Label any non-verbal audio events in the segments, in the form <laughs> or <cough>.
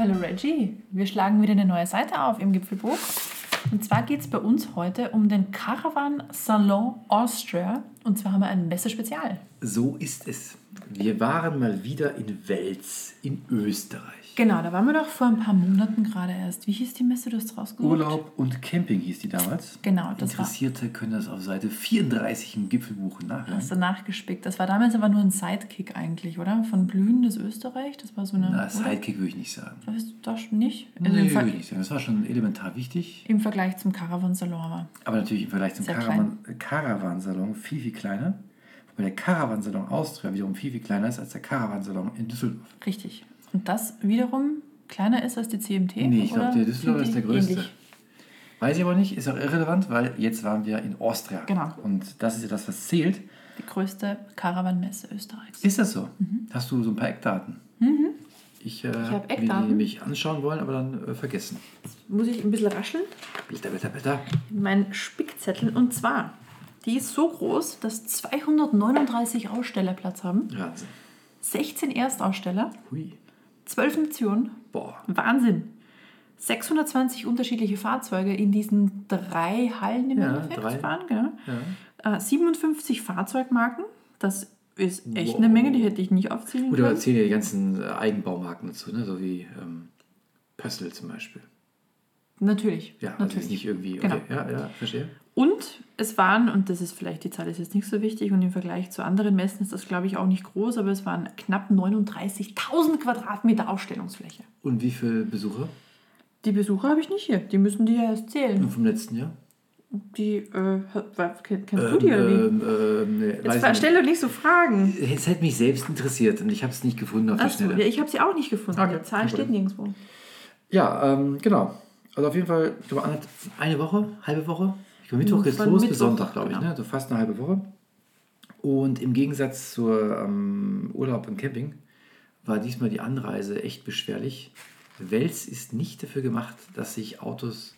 Hallo Reggie, wir schlagen wieder eine neue Seite auf im Gipfelbuch. Und zwar geht es bei uns heute um den Caravan Salon Austria. Und zwar haben wir ein Messe-Spezial. So ist es. Wir waren mal wieder in Wels in Österreich. Genau, da waren wir doch vor ein paar Monaten gerade erst. Wie hieß die Messe? Du hast rausgesucht? Urlaub und Camping hieß die damals. Genau, das Interessierte können das auf Seite 34 im Gipfelbuch nachhören. Hast du nachgespickt. Das war damals aber nur ein Sidekick eigentlich, oder? Von Blühendes Österreich. Das war so eine. Na, Sidekick würde ich nicht sagen. Das nicht? Nee, Also im, würde ich nicht sagen. Das war schon elementar wichtig. Im Vergleich zum Caravan Salon aber. Aber natürlich im Vergleich zum Caravan, Caravansalon viel, viel kleiner. Wobei der Caravansalon Austria wiederum viel, viel kleiner ist als der Caravansalon in Düsseldorf. Richtig. Und das wiederum kleiner ist als die CMT? Nee, ich glaube, der Düsseldorf sind ist der größte. ähnlich? Weiß ich aber nicht, ist auch irrelevant, weil jetzt waren wir in Austria. Genau. Und das ist ja das, was zählt. Die größte Caravan-Messe Österreichs. Ist das so? Hast du so ein paar Eckdaten? Ich, äh, Mhm. hab will die Eckdaten. nämlich anschauen wollen, aber dann äh, vergessen. Muss ich ein bisschen rascheln? Bitte, bitte, bitte. Mein Spickzettel. Und zwar, die ist so groß, dass 239 Aussteller Platz haben. Wahnsinn. 16 Erstaussteller, Hui. 12 Nationen. Boah. Wahnsinn. 620 unterschiedliche Fahrzeuge in diesen drei Hallen im Ja, Endeffekt drei. fahren. Genau. Ja. Äh, 57 Fahrzeugmarken. Das ist echt Wow. eine Menge, die hätte ich nicht aufzählen Gut, können. erzählen ja die ganzen äh, Eigenbaumarken dazu, ne? so wie ähm, Pössl zum Beispiel. Natürlich. Ja, also natürlich. jetzt nicht irgendwie. Okay. Genau. Ja, ja, verstehe. Und es waren, und das ist vielleicht, die Zahl ist jetzt nicht so wichtig und im Vergleich zu anderen Messen ist das, glaube ich, auch nicht groß, aber es waren knapp 39.000 Quadratmeter Ausstellungsfläche. Und wie viele Besucher? Die Besucher habe ich nicht hier, die müssen die ja erst zählen. Nur vom letzten Jahr? Die, äh, kennst du die oder wie? ähm, ähm, nee, Jetzt stell doch nicht so Fragen. Es hätte mich selbst interessiert und ich habe es nicht gefunden auf die Achso, Schnelle. ja, ich habe sie auch nicht gefunden. Okay, Die Zahl steht nirgendwo. Ja, ähm, genau. Also auf jeden Fall, ich glaube, eine Woche, halbe Woche. Glaube, Mittwoch geht's Von los bis Mittwoch, Sonntag, glaube ich. genau. Ne? So fast eine halbe Woche. Und im Gegensatz zur ähm, Urlaub und Camping war diesmal die Anreise echt beschwerlich. Wels ist nicht dafür gemacht, dass sich Autos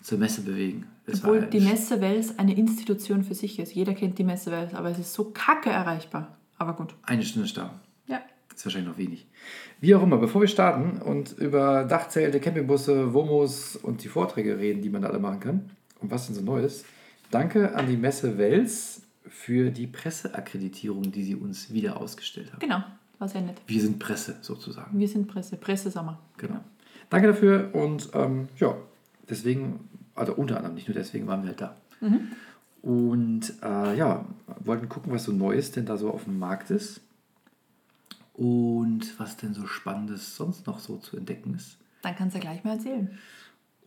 zur Messe bewegen. Es Obwohl die Messe Wels eine Institution für sich ist. Jeder kennt die Messe Wels, aber es ist so kacke erreichbar. Aber gut. eine Stunde Stau. Ja. ist wahrscheinlich noch wenig. Wie auch immer, bevor wir starten und über Dachzelte, Campingbusse, Womos und die Vorträge reden, die man da alle machen kann und was denn so Neues, danke an die Messe Wels für die Presseakkreditierung, die sie uns wieder ausgestellt haben. Genau, war sehr nett. Wir sind Presse sozusagen. Wir sind Presse, Pressesommer. Genau. Danke dafür und ähm, ja, deswegen, also unter anderem, nicht nur deswegen waren wir halt da. Und äh, ja, wollten gucken, was so Neues denn da so auf dem Markt ist und was denn so Spannendes sonst noch so zu entdecken ist. Dann kannst du ja gleich mal erzählen.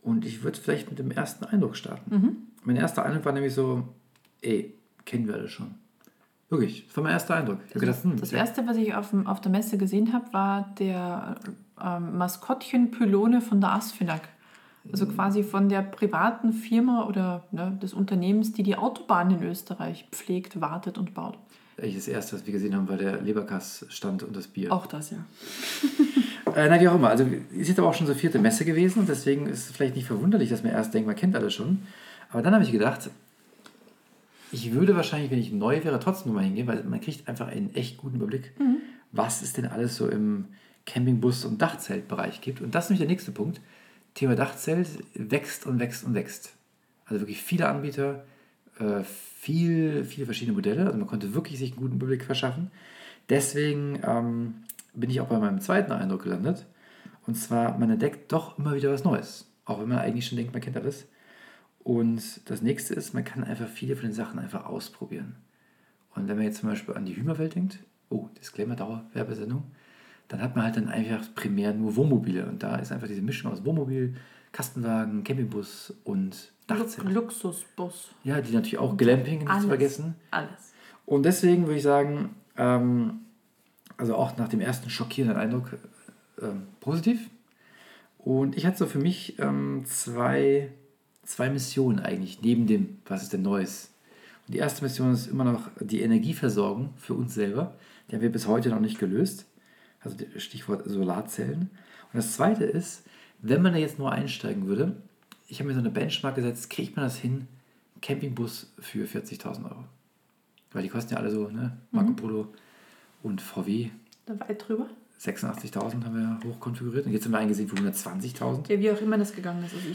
Und ich würde vielleicht mit dem ersten Eindruck starten. Mein erster Eindruck war nämlich so, ey, kennen wir alle schon. Wirklich, das war mein erster Eindruck. Hab gedacht, hm, Das ja, erste, was ich auf, dem, auf der Messe gesehen habe, war der ähm, Maskottchen-Pylone von der Asfinag. Also quasi von der privaten Firma oder ne, des Unternehmens, die die Autobahn in Österreich pflegt, wartet und baut. das erste, was wir gesehen haben, war der Leberkass-Stand und das Bier. Auch das, ja. <laughs> Äh, na, wie auch immer. Also, ist jetzt aber auch schon so vierte Messe gewesen und deswegen ist es vielleicht nicht verwunderlich, dass man erst denkt, man kennt alle schon. Aber dann habe ich gedacht, ich würde wahrscheinlich, wenn ich neu wäre, trotzdem mal hingehen, weil man kriegt einfach einen echt guten Überblick, was es denn alles so im Campingbus- und Dachzeltbereich gibt. Und das ist nämlich der nächste Punkt. Thema Dachzelt wächst und wächst und wächst. Also wirklich viele Anbieter, äh, viel, viele verschiedene Modelle. Also man konnte wirklich sich einen guten Überblick verschaffen. Deswegen ähm, bin ich auch bei meinem zweiten Eindruck gelandet. Und zwar, man entdeckt doch immer wieder was Neues. Auch wenn man eigentlich schon denkt, man kennt alles. Und das nächste ist, man kann einfach viele von den Sachen einfach ausprobieren. Und wenn man jetzt zum Beispiel an die Hümerwelt denkt, oh, Disclaimer, Dauerwerbesendung, dann hat man halt dann einfach primär nur Wohnmobile. Und da ist einfach diese Mischung aus Wohnmobil, Kastenwagen, Campingbus und Dachzelt. Luxusbus. Ja, die natürlich auch Glamping nicht Alles. zu vergessen. Alles. Und deswegen würde ich sagen, ähm, also auch nach dem ersten schockierenden Eindruck ähm, positiv. Und ich hatte so für mich ähm, zwei, zwei Missionen eigentlich, neben dem, was ist denn Neues. Und die erste Mission ist immer noch die Energieversorgung für uns selber. Die haben wir bis heute noch nicht gelöst. Also Stichwort Solarzellen. Und das zweite ist, wenn man da jetzt nur einsteigen würde, ich habe mir so eine Benchmark gesetzt, kriegt man das hin, Campingbus für 40.000 Euro. Weil die kosten ja alle so, ne? Marco Polo und VW. Da weit drüber. 86.000 haben wir hochkonfiguriert und jetzt haben wir eingesehen für 120.000. Ja, wie auch immer das gegangen ist. Also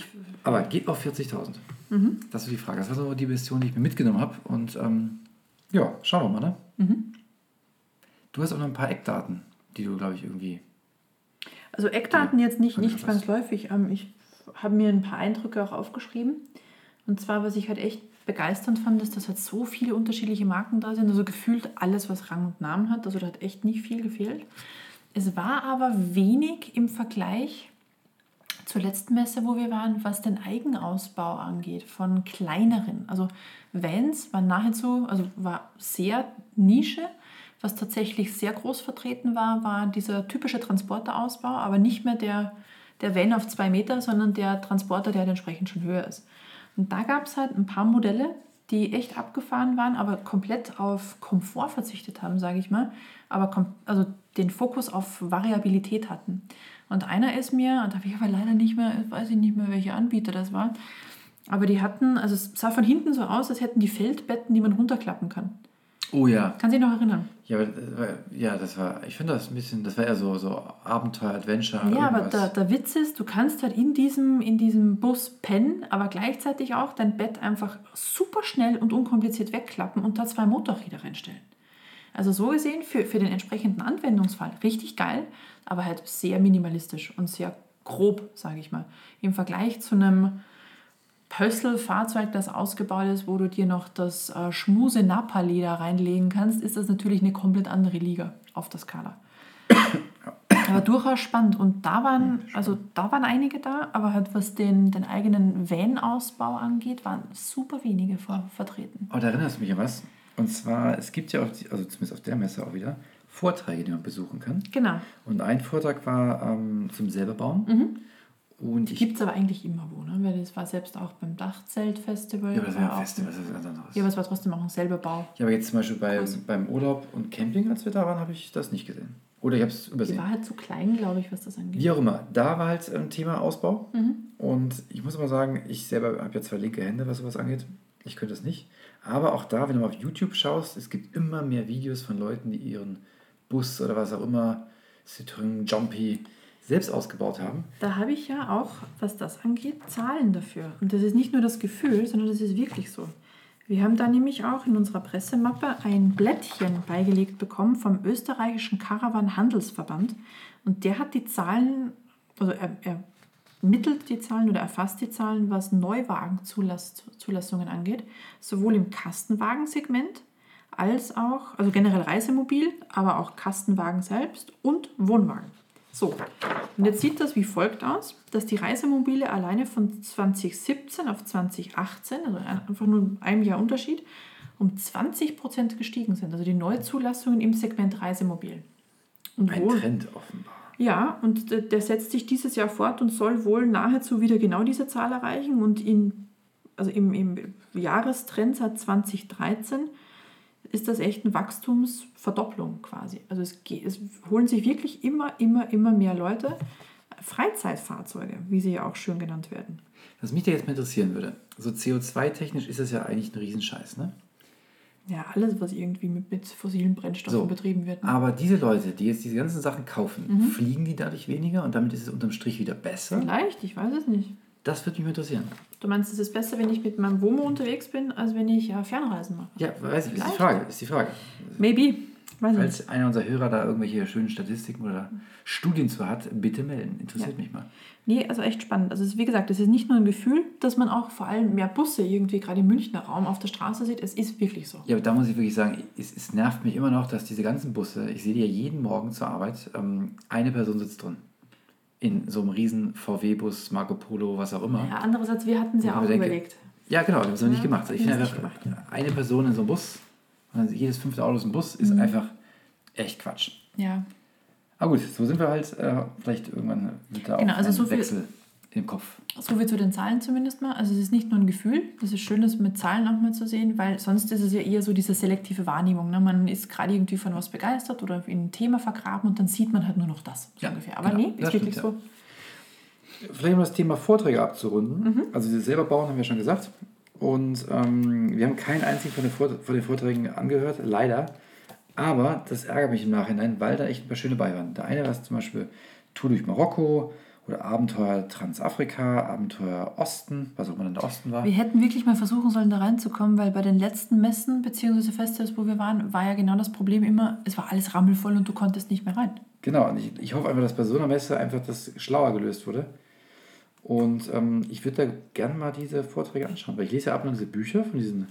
Aber geht auf 40.000. Mhm. Das ist die Frage. Das war so die Version, die ich mir mitgenommen habe. Und ähm, ja, schauen wir mal. Ne? Mhm. Du hast auch noch ein paar Eckdaten, die du, glaube ich, irgendwie. also Eckdaten jetzt nicht, nicht zwangsläufig. Ähm, ich habe mir ein paar Eindrücke auch aufgeschrieben. Und zwar, was ich halt echt begeisternd fand, ist, dass halt so viele unterschiedliche Marken da sind. Also gefühlt alles, was Rang und Namen hat. Also da hat echt nicht viel gefehlt. Es war aber wenig im Vergleich zur letzten Messe, wo wir waren, was den Eigenausbau angeht, von kleineren. Also Vans war nahezu, also war sehr Nische. Was tatsächlich sehr groß vertreten war, war dieser typische Transporterausbau, aber nicht mehr der, der Van auf zwei Meter, sondern der Transporter, der halt entsprechend schon höher ist. Und da gab es halt ein paar Modelle, die echt abgefahren waren, aber komplett auf Komfort verzichtet haben, sage ich mal, aber also den Fokus auf Variabilität hatten. Und einer ist mir, da habe ich aber leider nicht mehr, weiß ich nicht mehr, welcher Anbieter das war, aber die hatten, also es sah von hinten so aus, als hätten die Feldbetten, die man runterklappen kann. Oh ja. Kann sich noch erinnern? Ja, aber, war- ja, das war, ich finde das ein bisschen, das war eher so, so Abenteuer, Adventure. Ja, aber irgendwas. der, der Witz ist, du kannst halt in diesem, in diesem Bus pennen, aber gleichzeitig auch dein Bett einfach super schnell und unkompliziert wegklappen und da zwei Motorräder reinstellen. Also so gesehen für, für den entsprechenden Anwendungsfall richtig geil, aber halt sehr minimalistisch und sehr grob, sage ich mal. Im Vergleich zu einem Pössl-Fahrzeug, das ausgebaut ist, wo du dir noch das äh, schmuse Napa-Leder reinlegen kannst, ist das natürlich eine komplett andere Liga auf der Skala. <coughs> Aber durchaus spannend. Und da waren, also da waren einige da, aber halt was den, den eigenen Van-Ausbau angeht, waren super wenige ver vertreten. Oh, da erinnerst du mich an was. Und zwar, es gibt ja auch, die, also zumindest auf der Messe auch wieder, Vorträge, die man besuchen kann. Genau. Und ein Vortrag war ähm, zum selberbauen. Mhm. Und ich, Gibt es aber eigentlich immer wo, ne? Weil das war selbst auch beim Dachzelt-Festival. ja, aber das war ja ein auch- Festival, das ist was anderes. Ja, aber es war trotzdem auch ein selber Bau. Ja, aber jetzt zum Beispiel beim, Krass. beim Urlaub und Camping, als wir da waren, habe ich das nicht gesehen. Oder ich habe es Die übersehen. war halt zu klein, glaube ich, was das angeht. Wie auch immer, da war halt ein Thema Ausbau. Mhm. Und ich muss mal sagen, ich selber habe ja zwei linke Hände, was sowas angeht. Ich könnte das nicht. Aber auch da, wenn du mal auf YouTube schaust, es gibt immer mehr Videos von Leuten, die ihren Bus oder was auch immer, Citroën, Jumpy, selbst ausgebaut haben. Da habe ich ja auch, was das angeht, Zahlen dafür. Und das ist nicht nur das Gefühl, sondern das ist wirklich so. Wir haben da nämlich auch in unserer Pressemappe ein Blättchen beigelegt bekommen vom österreichischen Caravan-Handelsverband. Und der hat die Zahlen, also er, er mittelt die Zahlen oder erfasst die Zahlen, was Neuwagenzulassungen angeht, sowohl im Kastenwagensegment als auch, also generell Reisemobil, aber auch Kastenwagen selbst und Wohnwagen. So, und jetzt sieht das wie folgt aus, dass die Reisemobile alleine von 2017 auf 2018, also ein- einfach nur einem Jahr Unterschied, um 20% gestiegen sind. Also die Neuzulassungen im Segment Reisemobil. Und Ein wohl- Trend offenbar. ja, und der, der setzt sich dieses Jahr fort und soll wohl nahezu wieder genau diese Zahl erreichen. Und in, also im, im Jahrestrend seit 2013 ist das echt eine Wachstumsverdopplung quasi. Also es, geht, es holen sich wirklich immer, immer, immer mehr Leute Freizeitfahrzeuge, wie sie ja auch schön genannt werden. Was mich da jetzt mal interessieren würde, so CO2-technisch ist das ja eigentlich ein Riesenscheiß, ne? Ja, alles, was irgendwie mit, mit fossilen Brennstoffen So. betrieben wird. ne? Aber diese Leute, die jetzt diese ganzen Sachen kaufen, Mhm. fliegen die dadurch weniger und damit ist es unterm Strich wieder besser? Vielleicht, ich weiß es nicht. Das würde mich mal interessieren. Du meinst, es ist besser, wenn ich mit meinem Womo unterwegs bin, als wenn ich ja, Fernreisen mache? Ja, weiß ich, ist die. Frage, ist die Frage. Maybe. Weiß ich nicht. Falls einer unserer Hörer da irgendwelche schönen Statistiken oder Studien zu hat, bitte melden. Interessiert Ja. mich mal. Nee, also echt spannend. Also ist, wie gesagt, es ist nicht nur ein Gefühl, dass man auch vor allem mehr Busse irgendwie gerade im Münchner Raum auf der Straße sieht. Es ist wirklich so. Ja, aber da muss ich wirklich sagen, es, es nervt mich immer noch, dass diese ganzen Busse, ich sehe die ja jeden Morgen zur Arbeit, ähm, eine Person sitzt drin. In so einem riesen VW-Bus, Marco Polo, was auch immer. Ja, andererseits, wir hatten es ja auch denke, überlegt. Ja, genau, das haben wir nicht Ja, gemacht. Ich finde wir einfach, nicht eine Person in so einem Bus, also jedes fünfte Auto ist ein Bus, Mhm. ist einfach echt Quatsch. Ja. Aber gut, so sind wir halt äh, vielleicht irgendwann mit da Genau, auch also ein so viel- Wechsel im Kopf. So viel zu den Zahlen zumindest mal. Also es ist nicht nur ein Gefühl, das ist schön, das mit Zahlen auch mal zu sehen, weil sonst ist es ja eher so diese selektive Wahrnehmung. Ne? Man ist gerade irgendwie von was begeistert oder in ein Thema vergraben und dann sieht man halt nur noch das so Ja, ungefähr. Aber genau. nee, Ja, ist wirklich stimmt, so. Vielleicht um das Thema Vorträge abzurunden. Mhm. Also diese selber bauen haben wir schon gesagt. Und ähm, wir haben keinen einzigen von den, Vort von den Vorträgen angehört, leider. Aber das ärgert mich im Nachhinein, weil da echt ein paar schöne bei waren. Der eine war zum Beispiel Tour durch Marokko oder Abenteuer Transafrika, Abenteuer Osten, was auch immer dann der Osten war. Wir hätten wirklich mal versuchen sollen, da reinzukommen, weil bei den letzten Messen bzw. Festivals, wo wir waren, war ja genau das Problem immer, es war alles rammelvoll und du konntest nicht mehr rein. Genau, und ich, ich hoffe einfach, dass bei so einer Messe einfach das schlauer gelöst wurde. Und ähm, ich würde da gerne mal diese Vorträge anschauen, weil ich lese ja ab und an diese Bücher von diesen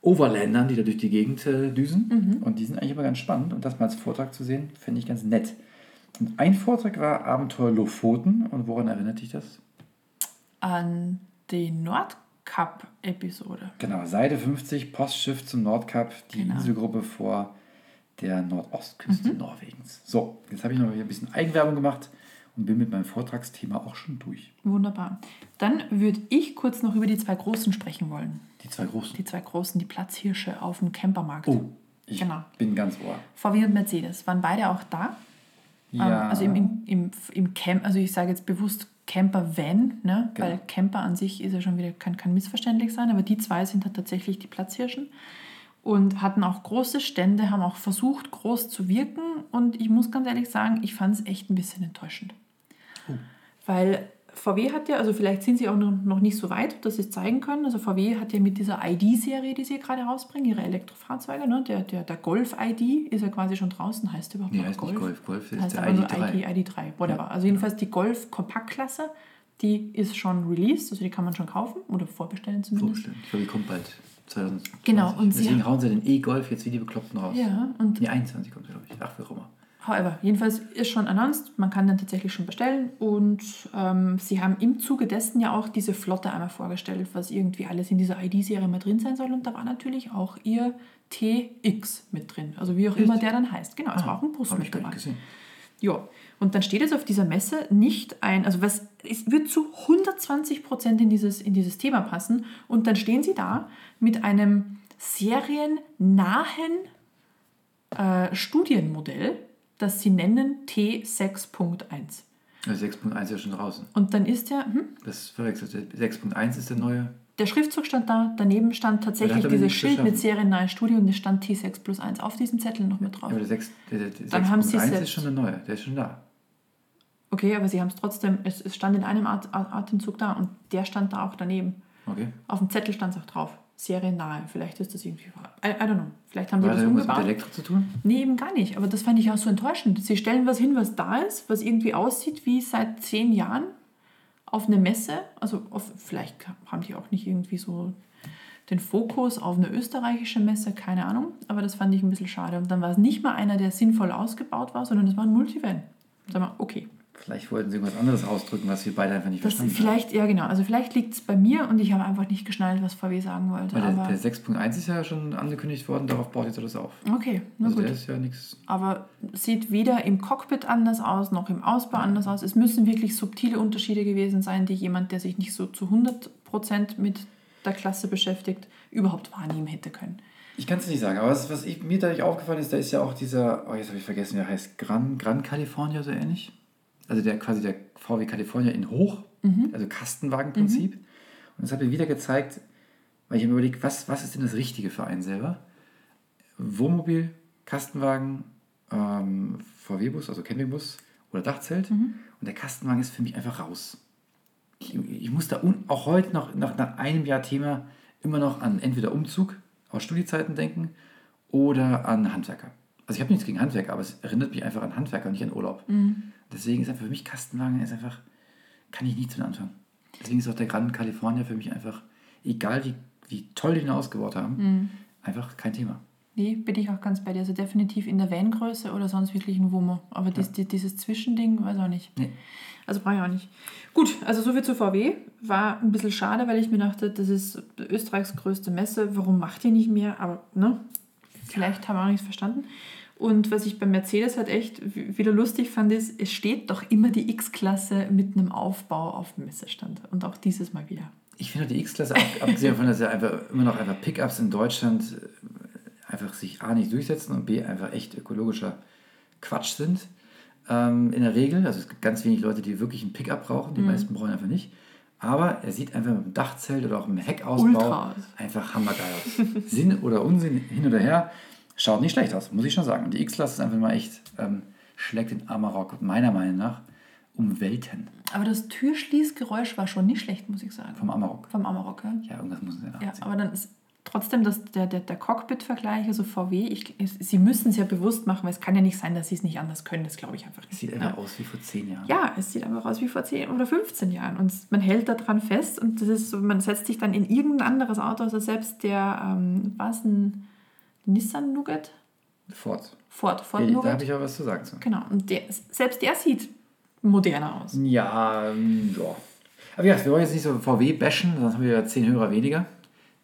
Overlandern, die da durch die Gegend äh, düsen. Und die sind eigentlich immer ganz spannend. Und das mal als Vortrag zu sehen, finde ich ganz nett. Ein Vortrag war Abenteuer Lofoten. Und woran erinnert dich das? An die Nordkap-Episode. Genau, Seite 50, Postschiff zum Nordkap, die Genau. Inselgruppe vor der Nordostküste Norwegens. So, jetzt habe ich noch ein bisschen Eigenwerbung gemacht und bin mit meinem Vortragsthema auch schon durch. Wunderbar. Dann würde ich kurz noch über die zwei Großen sprechen wollen. Die zwei großen. Die zwei Großen, die Platzhirsche auf dem Campermarkt. Oh, ich Genau. bin ganz ohr. VW und Mercedes waren beide auch da. Ja, Ähm, also im, im, im, im Camp, also ich sage jetzt bewusst Camper-Van, ne? Genau. weil Camper an sich ist ja schon wieder, kann, kann missverständlich sein, aber die zwei sind halt tatsächlich die Platzhirschen und hatten auch große Stände, haben auch versucht, groß zu wirken und ich muss ganz ehrlich sagen, ich fand es echt ein bisschen enttäuschend. Weil VW hat ja, also vielleicht sind sie auch noch nicht so weit, dass sie es zeigen können. Also VW hat ja mit dieser ID-Serie, die sie gerade rausbringen, ihre Elektrofahrzeuge, ne? der, der, der Golf-ID ist ja quasi schon draußen, heißt überhaupt Nee, heißt nicht Golf. Golf ist heißt der einfach nur ID3. ID, ID3, whatever. Also jedenfalls die Golf Kompaktklasse, die ist schon released, also die kann man schon kaufen oder vorbestellen zumindest. Vorbestellen. Ich glaube, die kommt bald. 2020. Genau, und sie Deswegen haben- hauen sie den E-Golf jetzt wie die Bekloppten raus. Ja, und Nee, 21 kommt, glaube ich. Ach, wie auch immer. However, jedenfalls ist schon announced, man kann dann tatsächlich schon bestellen. Und ähm, sie haben im Zuge dessen ja auch diese Flotte einmal vorgestellt, was irgendwie alles in dieser ID-Serie mit drin sein soll. Und da war natürlich auch ihr TX mit drin, also wie auch immer der dann heißt. Genau, es war auch ein Bus mit dabei. Ja, und dann steht jetzt auf dieser Messe nicht ein, also was, es wird zu 120 Prozent in dieses, in dieses Thema passen. Und dann stehen sie da mit einem seriennahen äh, Studienmodell, das sie nennen T6.1. Also 6.1 ist ja schon draußen. Und dann ist der, hm, Das verwechselt. 6.1 ist der neue. der Schriftzug stand da, daneben stand tatsächlich dieses Schild mit seriennahe Studie und es stand T6 plus 1 auf diesem Zettel noch mit drauf. Ja, aber der 6, der, der, der Dann haben sie 6.1 selbst- ist schon der neue. Der ist schon da. Okay, aber sie haben es trotzdem, es, es stand in einem At Atemzug da und der stand da auch daneben. Okay. Auf dem Zettel stand es auch drauf. Seriennahe. Vielleicht ist das irgendwie. I, I don't know. Vielleicht haben die Hat das irgendwas mit umgebaut. Elektro zu tun? Nee, eben gar nicht. Aber das fand ich auch so enttäuschend. Sie stellen was hin, was da ist, was irgendwie aussieht wie seit zehn Jahren auf eine Messe. Also auf, vielleicht haben die auch nicht irgendwie so den Fokus auf eine österreichische Messe, keine Ahnung. Aber das fand ich ein bisschen schade. Und dann war es nicht mal einer, der sinnvoll ausgebaut war, sondern es war ein Multivan. Sag mal, okay. Vielleicht wollten sie irgendwas anderes ausdrücken, was wir beide einfach nicht Das verstanden vielleicht, ja genau. Also vielleicht liegt es bei mir und ich habe einfach nicht geschnallt, was VW sagen wollte. haben. Weil der, der 6.1 ist ja schon angekündigt worden, darauf baut jetzt alles auf. okay, na Also gut. der ist ja nichts. aber sieht weder im Cockpit anders aus, noch im Ausbau anders aus. Es müssen wirklich subtile Unterschiede gewesen sein, die jemand, der sich nicht so zu 100% mit der Klasse beschäftigt, überhaupt wahrnehmen hätte können. Ich kann es nicht sagen, aber was, was ich, mir dadurch aufgefallen ist, da ist ja auch dieser, oh jetzt habe ich vergessen, wie er heißt, Gran, Gran California so ähnlich. Also der quasi der VW California in hoch, also Kastenwagenprinzip. Und das hat mir wieder gezeigt, weil ich mir überlegt, was, was ist denn das Richtige für einen selber? Wohnmobil, Kastenwagen, ähm, VW-Bus, also Campingbus oder Dachzelt. Und der Kastenwagen ist für mich einfach raus. Ich, ich muss da un, auch heute noch nach, nach einem Jahr Thema immer noch an entweder Umzug aus Studiezeiten denken oder an Handwerker. Also ich habe nichts gegen Handwerker, aber es erinnert mich einfach an Handwerker und nicht an Urlaub. Deswegen ist einfach für mich Kastenwagen ist einfach, kann ich nichts mit anfangen. Deswegen ist auch der Gran California für mich einfach, egal wie, wie toll die ihn ausgebaut haben, einfach kein Thema. Nee, bin ich auch ganz bei dir. Also definitiv in der Van-Größe oder sonst wirklich ein Wummer. Aber dies, die, dieses Zwischending, weiß auch nicht. Nee. Also brauche ich auch nicht. Gut, also so viel zu VW. War ein bisschen schade, weil ich mir dachte, das ist Österreichs größte Messe. Warum macht ihr nicht mehr? Aber ne, vielleicht haben wir auch nichts verstanden. Und was ich bei Mercedes halt echt wieder lustig fand, ist, es steht doch immer die X-Klasse mit einem Aufbau auf dem Messestand. Und auch dieses Mal wieder. Ich finde die X-Klasse, ab- abgesehen davon, dass ja einfach immer noch einfach Pickups in Deutschland äh, einfach sich A nicht durchsetzen und B einfach echt ökologischer Quatsch sind. Ähm, in der Regel, also es gibt ganz wenig Leute, die wirklich einen Pickup brauchen, die meisten brauchen einfach nicht. Aber er sieht einfach mit dem Dachzelt oder auch im Heckausbau Ultra einfach hammergeil aus. Sinn oder Unsinn, hin oder her. Schaut nicht schlecht aus, muss ich schon sagen. Und die X-Class ist einfach mal echt, ähm, schlägt den Amarok meiner Meinung nach um Welten Aber das Türschließgeräusch war schon nicht schlecht, muss ich sagen. vom Amarok. Vom Amarok, ja. Ja, irgendwas muss es ja Ja, nachziehen. aber dann ist trotzdem das, der, der, der Cockpit-Vergleich, also VW, ich, sie müssen es ja bewusst machen, weil es kann ja nicht sein, dass sie es nicht anders können. Das glaube ich einfach Es nicht. sieht ja. einfach aus wie vor zehn Jahren. Ja, es sieht einfach aus wie vor 10 oder 15 Jahren. Und man hält daran fest und das ist so, man setzt sich dann in irgendein anderes Auto, also selbst der, ähm, was ein Nissan Nougat? Ford. Ford, Ford Ja, da Nougat. habe ich auch was zu sagen zu. Genau, und der, selbst der sieht moderner aus. Ja, ähm, ja. Aber ja, wir wollen jetzt nicht so VW bashen, sonst haben wir ja zehn Hörer weniger.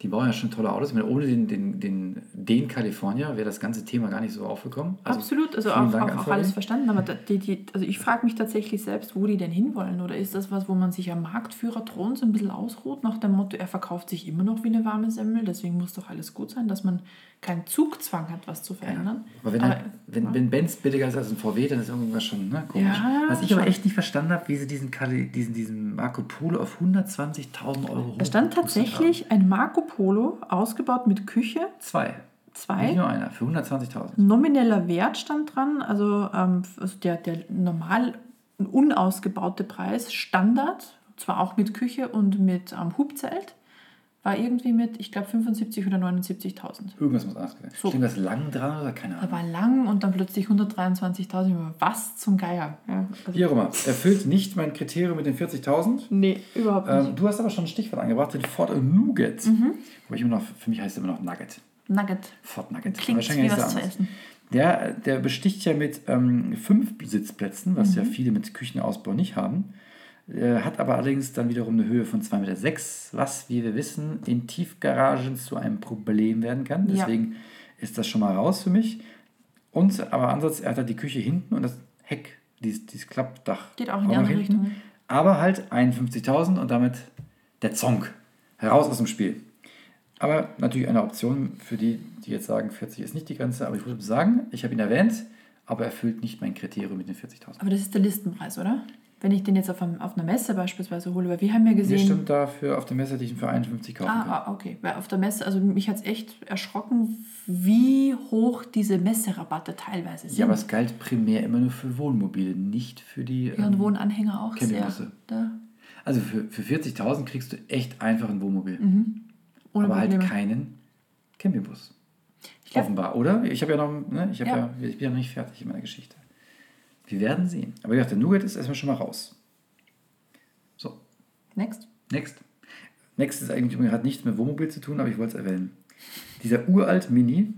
Die bauen ja schon tolle Autos. Ich meine, ohne den, den, den, den California wäre das ganze Thema gar nicht so aufgekommen. Also, Absolut, also auch, auch, auch alles verstanden. Aber die, die, also ich frage mich tatsächlich selbst, wo die denn hinwollen. Oder ist das was, wo man sich am Marktführerthron so ein bisschen ausruht, nach dem Motto, er verkauft sich immer noch wie eine warme Semmel, deswegen muss doch alles gut sein, dass man keinen Zugzwang hat, was zu verändern. Aber wenn, Aber- wenn, wenn Benz billiger ist als ein VW, dann ist irgendwas schon ne, komisch. Ja, Was ich aber echt nicht verstanden habe, wie sie diesen, diesen, diesen Marco Polo auf 120.000 Euro Da stand tatsächlich ein Marco Polo, ausgebaut mit Küche, haben. Zwei. Nicht zwei. nur einer, für 120.000. Nomineller Wert stand dran, also, ähm, also der, der normal unausgebaute Preis, Standard, zwar auch mit Küche und mit ähm, Hubzelt, war irgendwie mit, ich glaube, 75 oder 79.000. Irgendwas muss anders gewesen. So. Stimmt das lang dran oder keine Da Ahnung? war lang und dann plötzlich 123.000. Was zum Geier? Ja, also, Wie auch immer, erfüllt nicht mein Kriterium mit den 40.000. nee, überhaupt nicht. Ähm, du hast aber schon ein Stichwort angebracht, den Ford Nougat. Mhm. Wo ich immer noch, für mich heißt er immer noch Nugget. Nugget. Ford Nugget. Klingt Wahrscheinlich wie ist was zu essen. Der, der besticht ja mit ähm, fünf Sitzplätzen, was Mhm. ja viele mit Küchenausbau nicht haben. Äh, hat aber allerdings dann wiederum eine Höhe von 2,6 Meter, was, wie wir wissen, in Tiefgaragen zu einem Problem werden kann. Ja. Deswegen ist das schon mal raus für mich. Und aber Ansatz, er hat halt die Küche hinten und das Heck, dieses, dieses Klappdach. Geht auch in die andere hinten. Richtung. Aber halt 51.000 und damit der Zonk. Heraus aus dem Spiel. Aber natürlich eine Option für die, die jetzt sagen, 40 ist nicht die Grenze. Aber ich würde sagen, ich habe ihn erwähnt, aber er erfüllt nicht mein Kriterium mit den 40.000. Aber das ist der Listenpreis, oder? Wenn ich den jetzt auf, einem, auf einer Messe beispielsweise hole, weil wir haben ja gesehen. stimmt dafür auf der Messe, die ich ihn für 51 kaufen kann. Ah, ah, okay. Weil auf der Messe, also mich hat es echt erschrocken, wie hoch diese Messerabatte teilweise sind. Ja, aber es galt primär immer nur für Wohnmobile, nicht für die. Ja, und ähm, Wohnanhänger auch sehr. Campingbusse. Da, also für, für 40.000 kriegst du echt einfach ein Wohnmobil. Mhm. aber Probleme. halt keinen Campingbus. Glaub- Offenbar, oder? Ich habe ja noch, ne, ich, hab ja. Ja. ich bin ja noch nicht fertig in meiner Geschichte. Wir werden sehen. Aber wie gesagt, der Nougat ist erstmal schon mal raus. So, Next. next. Next ist eigentlich, hat nichts mit Wohnmobil zu tun, aber ich wollte es erwähnen. Dieser uralt Mini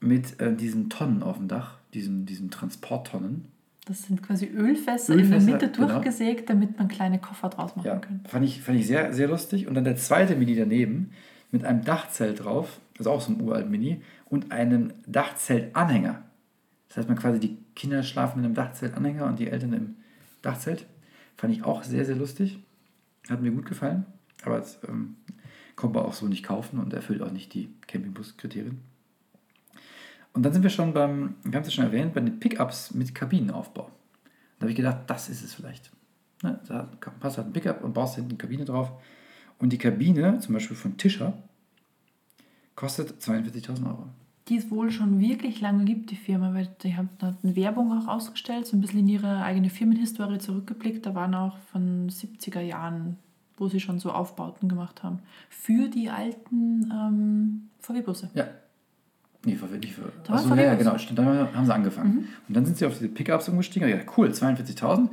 mit äh, diesen Tonnen auf dem Dach, diesen, diesen Transporttonnen, Das sind quasi Ölfässer, in Ölfässer, der Mitte genau. durchgesägt, damit man kleine Koffer draus machen Ja, kann. fand ich, fand ich sehr, sehr lustig. Und dann der zweite Mini daneben mit einem Dachzelt drauf, also auch so ein uralt Mini, und einem Dachzeltanhänger. Das heißt, man quasi die Kinder schlafen in einem Dachzeltanhänger und die Eltern im Dachzelt. Fand ich auch sehr, sehr lustig. Hat mir gut gefallen. Aber es ähm, kommt man auch so nicht kaufen und erfüllt auch nicht die Campingbus-Kriterien. Und dann sind wir schon beim, wir haben es ja schon erwähnt, bei den Pickups mit Kabinenaufbau. Da habe ich gedacht, das ist es vielleicht. Ne, da passt halt ein Pickup und baust hinten eine Kabine drauf. Und die Kabine, zum Beispiel von Tischer, kostet 42.000 Euro. Die es wohl schon wirklich lange gibt, die Firma, weil die haben da eine Werbung auch ausgestellt, so ein bisschen in ihre eigene Firmenhistorie zurückgeblickt. Da waren auch von 70er Jahren, wo sie schon so Aufbauten gemacht haben. Für die alten ähm, VW-Busse. Ja. Nee, für, nicht für. Da Achso, ja, genau, stimmt. Da haben sie angefangen. Und dann sind sie auf diese Pickups umgestiegen. Ja, cool, 42.000.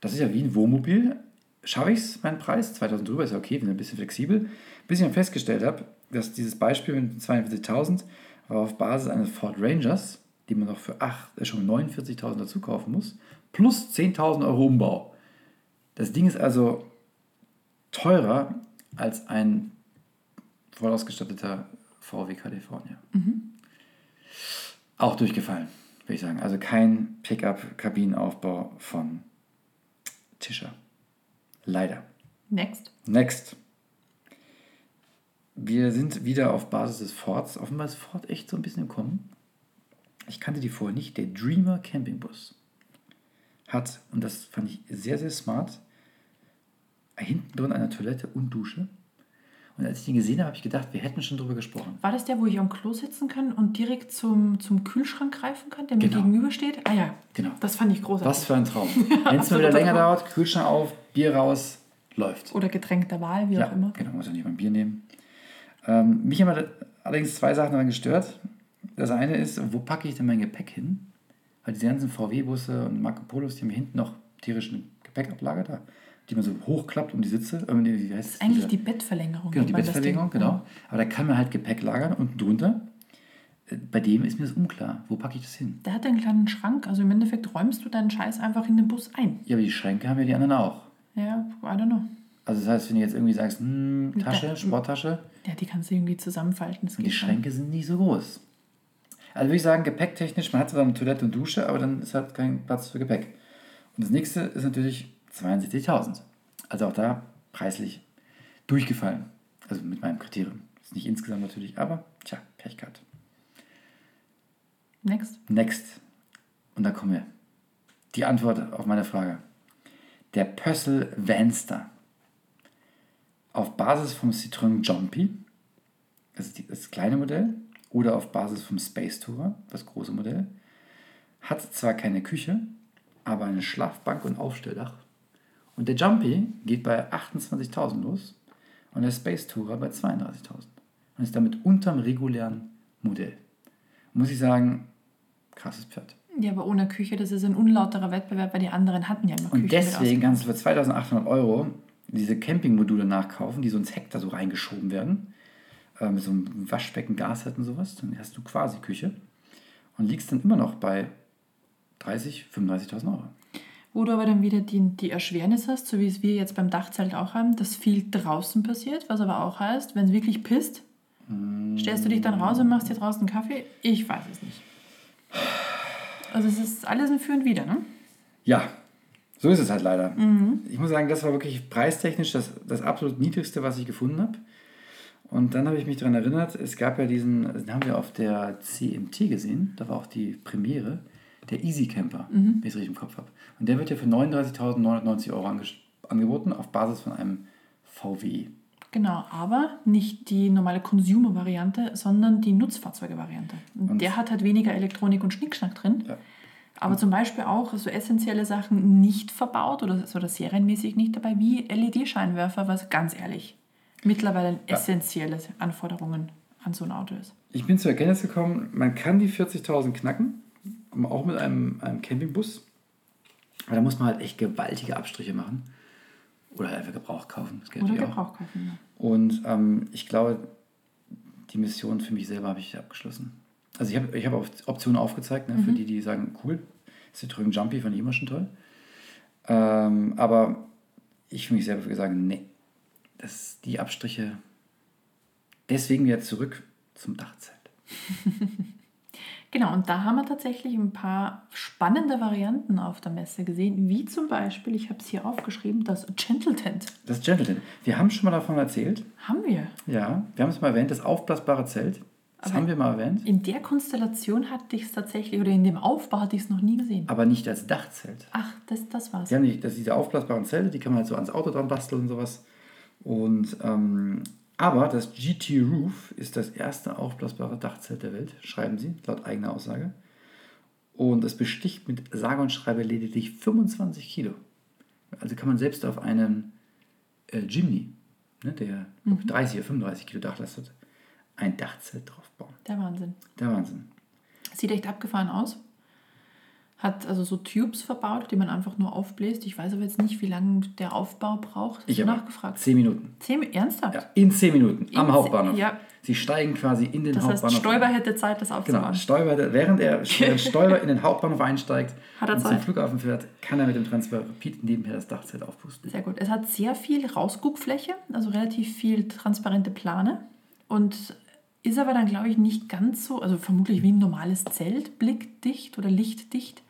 Das ist ja wie ein Wohnmobil. Schaffe ich es, meinen Preis? 2000 drüber ist ja okay, bin ein bisschen flexibel. Bis ich dann festgestellt habe, dass dieses Beispiel mit den 42.000 war auf Basis eines Ford Rangers, die man noch für acht, äh, schon 49.000 dazu kaufen muss, plus 10.000 Euro Umbau. Das Ding ist also teurer als ein voll ausgestatteter VW California. Auch durchgefallen, würde ich sagen. Also kein Pickup-Kabinenaufbau von Tischer. Leider. Next. Next. Wir sind wieder auf Basis des Fords. Offenbar ist Ford echt so ein bisschen im Kommen. Ich kannte die vorher nicht. Der Dreamer Campingbus hat, und das fand ich sehr, sehr smart, hinten drin eine Toilette und Dusche. Und als ich den gesehen habe, habe ich gedacht, wir hätten schon drüber gesprochen. War das der, wo ich am Klo sitzen kann und direkt zum, zum Kühlschrank greifen kann, der mir Genau. gegenübersteht? Ah ja, Genau. das fand ich großartig. Was für ein Traum. <laughs> Wenn es mal wieder länger dauert, Kühlschrank auf, Bier raus, läuft. Oder Getränk der Wahl, wie Ja, auch immer. genau, muss ja nicht mal ein Bier nehmen. Ähm, mich haben allerdings zwei Sachen daran gestört. Das eine ist, wo packe ich denn mein Gepäck hin? Weil diese ganzen VW-Busse und Marco Polos, die haben hinten noch tierischen Gepäckablage da, die man so hochklappt um die Sitze. Ähm, wie heißt Das ist eigentlich die Bettverlängerung. Genau, die Ding. genau. Aber da kann man halt Gepäck lagern unten drunter. Äh, Bei dem ist mir das unklar. Wo packe ich das hin? Der hat einen kleinen Schrank, also im Endeffekt räumst du deinen Scheiß einfach in den Bus ein. Ja, aber die Schränke haben ja die anderen auch. Ja, I don't know. Also das heißt, wenn du jetzt irgendwie sagst, hm, Tasche, der- Sporttasche, Ja, die kannst du irgendwie zusammenfalten. Die. Schränke sind nicht so groß. Also würde ich sagen, gepäcktechnisch, man hat zwar eine Toilette und Dusche, aber dann ist halt kein Platz für Gepäck. Und das nächste ist natürlich 62.000. Also auch da preislich durchgefallen. Also mit meinem Kriterium. Ist nicht insgesamt natürlich, aber tja, Pech gehabt. Next. Next. Und da kommen wir. Die Antwort auf meine Frage. Der Pössl Vanster. Auf Basis vom Citroën Jumpy, das ist das kleine Modell, oder auf Basis vom Space Tourer, das große Modell, hat zwar keine Küche, aber eine Schlafbank und Aufstelldach. Und der Jumpy geht bei 28.000 los und der Space Tourer bei 32.000. Und ist damit unterm regulären Modell. Muss ich sagen, krasses Pferd. Ja, aber ohne Küche, das ist ein unlauterer Wettbewerb, weil die anderen hatten ja immer Und Küche. deswegen kannst du für 2800 Euro diese Campingmodule nachkaufen, die so ins Heck da so reingeschoben werden. Äh, mit so einem Waschbecken, Gasherd und sowas. Dann hast du quasi Küche. Und liegst dann immer noch bei 30.000, 35.000 Euro. Wo du aber dann wieder die, die Erschwernis hast, so wie es wir jetzt beim Dachzelt auch haben, dass viel draußen passiert, was aber auch heißt, wenn es wirklich pisst, stellst du dich dann raus und machst dir draußen Kaffee? Ich weiß es nicht. Also es ist alles ein Für und Wider, ne? Ja, so ist es halt leider. Ich muss sagen, das war wirklich preistechnisch das, das absolut niedrigste, was ich gefunden habe. Und dann habe ich mich daran erinnert, es gab ja diesen, den haben wir auf der CMT gesehen, da war auch die Premiere, der Easy Camper, wenn ich es richtig im Kopf habe. Und der wird ja für 39.990 Euro ange angeboten auf Basis von einem VW. Genau, aber nicht die normale Consumer-Variante, sondern die Nutzfahrzeuge-Variante. Und Und- der hat halt weniger Elektronik und Schnickschnack drin. Ja. Aber zum Beispiel auch so essentielle Sachen nicht verbaut oder, oder serienmäßig nicht dabei, wie LED-Scheinwerfer, was ganz ehrlich mittlerweile Ja. essentielle Anforderungen an so ein Auto ist. Ich bin zur Erkenntnis gekommen, man kann die 40.000 knacken, auch mit einem, einem Campingbus. Aber da muss man halt echt gewaltige Abstriche machen. Oder halt einfach Gebrauch kaufen. Das geht Oder. Gebrauch kaufen. Ja. Und ähm, ich glaube, die Mission für mich selber habe ich abgeschlossen. Also ich habe ich hab Optionen aufgezeigt, ne, für die, die sagen, cool, Citroën Jumpy fand ich immer schon toll. Ähm, aber ich für mich selber würde sagen, nee, das, die Abstriche, deswegen wieder zurück zum Dachzelt. <laughs> Genau, und da haben wir tatsächlich ein paar spannende Varianten auf der Messe gesehen, wie zum Beispiel, ich habe es hier aufgeschrieben, das Gentle Tent. Das Gentleton. Wir haben schon mal davon erzählt. Haben wir. Ja, wir haben es mal erwähnt, das aufblasbare Zelt. Das Aber- haben wir mal erwähnt. In der Konstellation hatte ich es tatsächlich, oder in dem Aufbau hatte ich es noch nie gesehen. Aber nicht als Dachzelt. Ach, das, das war's. Die haben die, das diese aufblasbaren Zelte, die kann man halt so ans Auto dran basteln und sowas. Und, ähm, aber das GT Roof ist das erste aufblasbare Dachzelt der Welt, schreiben sie, laut eigener Aussage. Und es besticht mit sage und schreibe lediglich 25 Kilo. Also kann man selbst auf einen äh, Jimny, ne, der ich, 30 oder 35 Kilo Dachlast hat, ein Dachzelt drauf bauen. Der Wahnsinn. Der Wahnsinn. Sieht echt abgefahren aus. Hat also so Tubes verbaut, die man einfach nur aufbläst. Ich weiß aber jetzt nicht, wie lange der Aufbau braucht. Hast Ich habe nachgefragt. 10 Minuten. Zehn, ernsthaft? Ja, in 10 Minuten In am Hauptbahnhof. ja. Sie steigen quasi in den Das heißt, Hauptbahnhof. Stoiber hätte Zeit, das Genau, aufzubauen. Stoiber, während er <laughs> während Stoiber in den Hauptbahnhof einsteigt Hat er und zum Zeit. Flughafen fährt, kann er mit dem Transparapid nebenher das Dachzelt aufpusten. Sehr gut. Es hat sehr viel Rausguckfläche, also relativ viel transparente Plane und ist aber dann, glaube ich, nicht ganz so, also vermutlich wie ein normales Zelt, blickdicht oder lichtdicht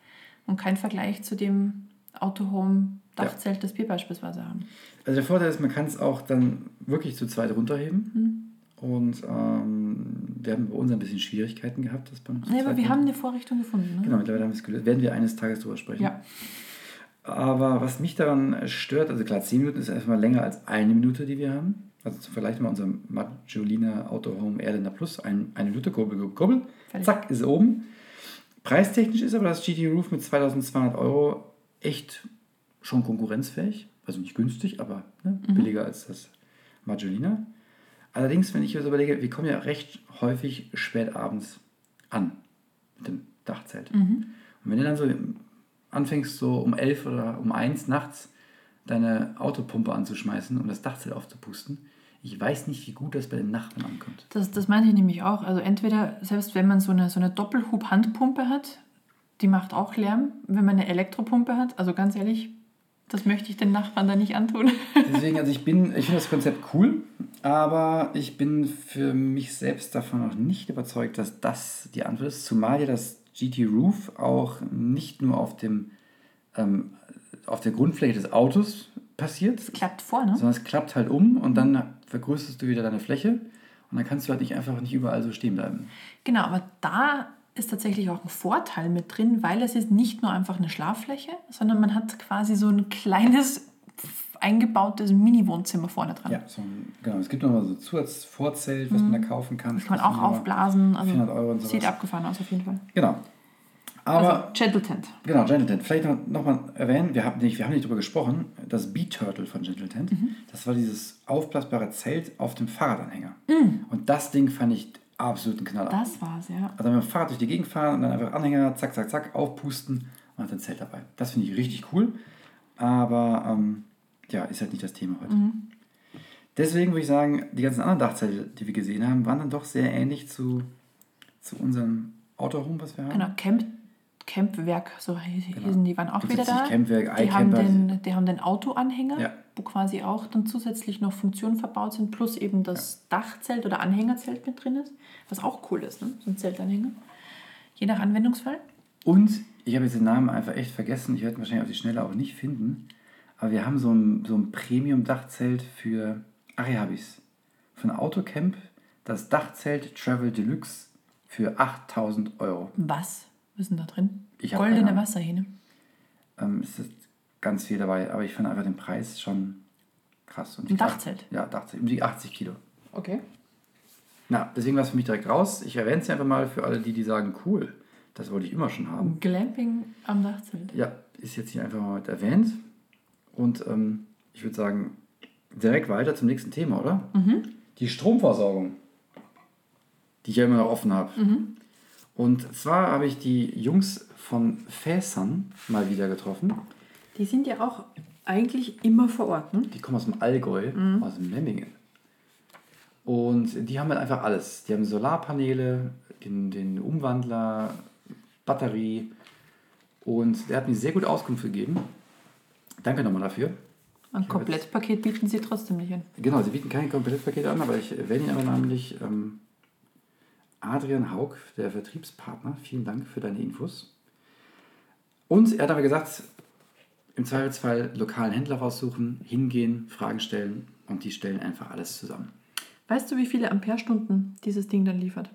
und kein Vergleich zu dem Autohome-Dachzelt, das wir beispielsweise haben. Also der Vorteil ist, man kann es auch dann wirklich zu zweit runterheben. Hm. Und ähm, wir haben bei uns ein bisschen Schwierigkeiten gehabt, das beim Ja, aber wir haben eine Vorrichtung gefunden. Ne? Genau, mittlerweile haben wir es gelöst. Werden wir eines Tages drüber sprechen. Ja. Aber was mich daran stört, also klar, 10 Minuten ist erstmal länger als eine Minute, die wir haben. Also zum Vergleich mal unser Maggiolina Auto Home Airlander Plus, ein, eine Lütterkurbel gekurbelt. Zack, ist oben. Preistechnisch ist aber das GT Roof mit 2200 Euro echt schon konkurrenzfähig. Also nicht günstig, aber ne, mhm. billiger als das Maggiolina. Allerdings, wenn ich mir so überlege, wir kommen ja recht häufig spät abends an mit dem Dachzelt. Mhm. Und wenn du dann so anfängst, so um 11 oder um 1 nachts deine Autopumpe anzuschmeißen und das Dachzelt aufzupusten, ich weiß nicht, wie gut das bei den Nachbarn ankommt. Das, das meine ich nämlich auch. Also entweder, selbst wenn man so eine, so eine Doppelhub-Handpumpe hat, die macht auch Lärm. Wenn man eine Elektropumpe hat, also ganz ehrlich, das möchte ich den Nachbarn da nicht antun. <laughs> Deswegen, also ich bin, ich finde das Konzept cool, aber ich bin für mich selbst davon noch nicht überzeugt, dass das die Antwort ist. Zumal ja das GT Roof auch nicht nur auf dem ähm, auf der Grundfläche des Autos passiert. Es klappt vor, ne? Sondern es klappt halt um und dann vergrößerst du wieder deine Fläche und dann kannst du halt nicht einfach nicht überall so stehen bleiben. Genau, aber da ist tatsächlich auch ein Vorteil mit drin, weil es ist nicht nur einfach eine Schlaffläche, sondern man hat quasi so ein kleines eingebautes Mini-Wohnzimmer vorne dran. Ja, so ein, genau. Es gibt noch mal so ein Zusatzvorzelt, was mhm. man da kaufen kann. Das kann man auch aufblasen. Also 400 Euro und sowas. Sieht abgefahren aus auf jeden Fall. Genau. Aber, also Gentle Tent. Genau, Gentle Tent. Vielleicht noch, noch mal erwähnen, wir haben nicht, wir haben nicht darüber gesprochen, das Beat Turtle von Gentle Tent, mhm. das war dieses aufblasbare Zelt auf dem Fahrradanhänger. Mhm. Und das Ding fand ich absolut ein Knaller. Das war's, ja. Also mit dem Fahrrad durch die Gegend fahren und dann einfach Anhänger, zack, zack, zack, aufpusten und hat ein Zelt dabei. Das finde ich richtig cool. Aber ähm, ja, ist halt nicht das Thema heute. Mhm. Deswegen würde ich sagen, die ganzen anderen Dachzelte, die wir gesehen haben, waren dann doch sehr ähnlich zu, zu unserem Autohome, was wir haben. Genau, Camp Campwerk, so hießen genau. die, waren auch wieder da. Campwerk, die, haben den, die haben den Autoanhänger, ja. wo quasi auch dann zusätzlich noch Funktionen verbaut sind, plus eben das ja. Dachzelt oder Anhängerzelt mit drin ist, was auch cool ist, ne? so ein Zeltanhänger. Je nach Anwendungsfall. Und ich habe jetzt den Namen einfach echt vergessen, ich werde ihn wahrscheinlich auf die Schnelle auch nicht finden, aber wir haben so ein, so ein Premium-Dachzelt für Arihabis. Von Autocamp, das Dachzelt Travel Deluxe für 8000 Euro. Was? Was ist denn da drin? Goldene Wasserhähne. Ähm, es ist ganz viel dabei, aber ich fand einfach den Preis schon krass. Und Ein Dachzelt? Ja, Dachzelt. Um die 80 Kilo. Okay. Na, deswegen war es für mich direkt raus. Ich erwähne es einfach mal für alle, die, die sagen, cool, das wollte ich immer schon haben. Glamping am Dachzelt. Ja, ist jetzt hier einfach mal erwähnt. Und ähm, ich würde sagen, direkt weiter zum nächsten Thema, oder? Mhm. Die Stromversorgung, die ich ja immer noch offen habe. Mhm. Und zwar habe ich die Jungs von Fässern mal wieder getroffen. Die sind ja auch eigentlich immer vor Ort, ne? Die kommen aus dem Allgäu, mhm. aus dem Memmingen. Und die haben halt einfach alles. Die haben Solarpaneele, den, den Umwandler, Batterie. Und der hat mir sehr gut Auskunft gegeben. Danke nochmal dafür. Ein Komplettpaket bieten sie trotzdem nicht an. Genau, sie bieten kein Komplettpaket an, aber ich werde Ihnen aber namentlich ähm, Adrian Haug, der Vertriebspartner, vielen Dank für deine Infos. Und er hat aber gesagt, im Zweifelsfall lokalen Händler raussuchen, hingehen, Fragen stellen und die stellen einfach alles zusammen. Weißt du, wie viele Amperestunden dieses Ding dann liefert?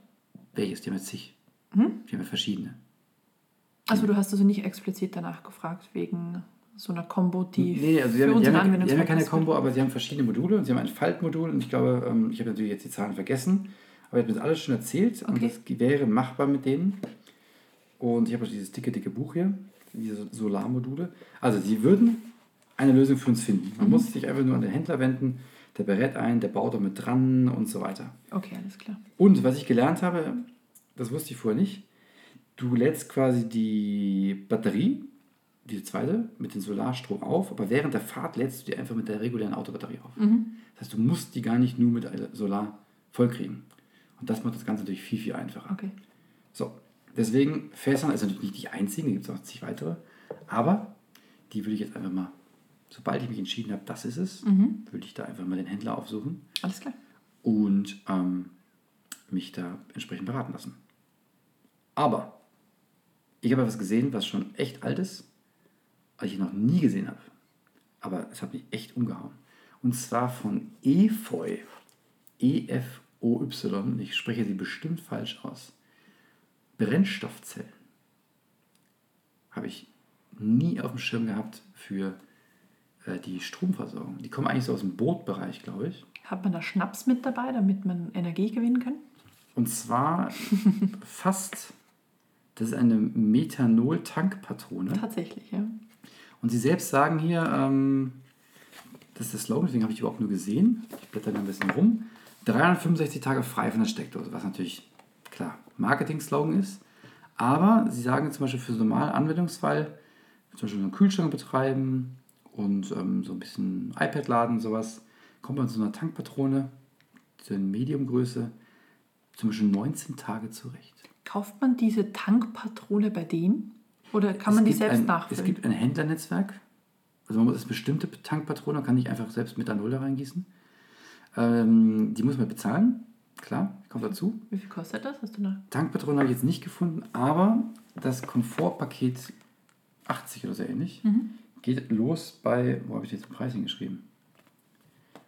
Welches? Die haben jetzt zig. Hm? Die haben ja verschiedene. Also du hast also nicht explizit danach gefragt, wegen so einer Combo, die nee, also sie haben, haben, die haben ja keine Combo, aber sie haben verschiedene Module und sie haben ein Faltmodul und ich glaube, ähm, ich habe natürlich jetzt die Zahlen vergessen, aber ich habe das alles schon erzählt okay. und das wäre machbar mit denen. Und ich habe auch dieses dicke, dicke Buch hier, diese Solarmodule. Also sie würden eine Lösung für uns finden. Man mhm. muss sich einfach nur an den Händler wenden, der berät ein, der baut auch mit dran und so weiter. Okay, alles klar. Und was ich gelernt habe, das wusste ich vorher nicht, du lädst quasi die Batterie, die zweite, mit dem Solarstrom auf, aber während der Fahrt lädst du die einfach mit der regulären Autobatterie auf. Mhm. Das heißt, du musst die gar nicht nur mit Solar vollkriegen. Und das macht das Ganze natürlich viel, viel einfacher. Okay. So, deswegen, Fässern ist natürlich nicht die einzigen, da gibt es auch zig weitere. Aber die würde ich jetzt einfach mal, sobald ich mich entschieden habe, das ist es, mhm. würde ich da einfach mal den Händler aufsuchen. Alles klar. Und ähm, mich da entsprechend beraten lassen. Aber ich habe etwas gesehen, was schon echt alt ist, was ich noch nie gesehen habe. Aber es hat mich echt umgehauen. Und zwar von Efeu. EF OY, ich spreche sie bestimmt falsch aus, Brennstoffzellen habe ich nie auf dem Schirm gehabt für äh, die Stromversorgung. Die kommen eigentlich so aus dem Bootbereich, glaube ich. Hat man da Schnaps mit dabei, damit man Energie gewinnen kann? Und zwar <laughs> fast, das ist eine Methanol-Tankpatrone. Tatsächlich, ja. Und sie selbst sagen hier, ähm, das ist der Slogan, deswegen habe ich überhaupt nur gesehen. Ich blätter da ein bisschen rum. 365 Tage frei von der Steckdose, was natürlich, klar, Marketing-Slogan ist. Aber sie sagen zum Beispiel für so einen normalen Anwendungsfall, zum Beispiel einen Kühlschrank betreiben und ähm, so ein bisschen iPad laden sowas, kommt man zu so einer Tankpatrone, so in Mediumgröße, zum Beispiel 19 Tage zurecht. Kauft man diese Tankpatrone bei denen? Oder kann Es man die selbst ein, nachfüllen? Es gibt ein Händlernetzwerk. Also man muss das bestimmte Tankpatrone, man kann nicht einfach selbst Methanol da reingießen. Ähm, die muss man bezahlen, klar, kommt dazu. Wie viel kostet das? Hast du noch? Tankpatrone habe ich jetzt nicht gefunden, aber das Komfortpaket 80 oder so ähnlich Mhm. geht los bei, wo habe ich jetzt den Preis hingeschrieben?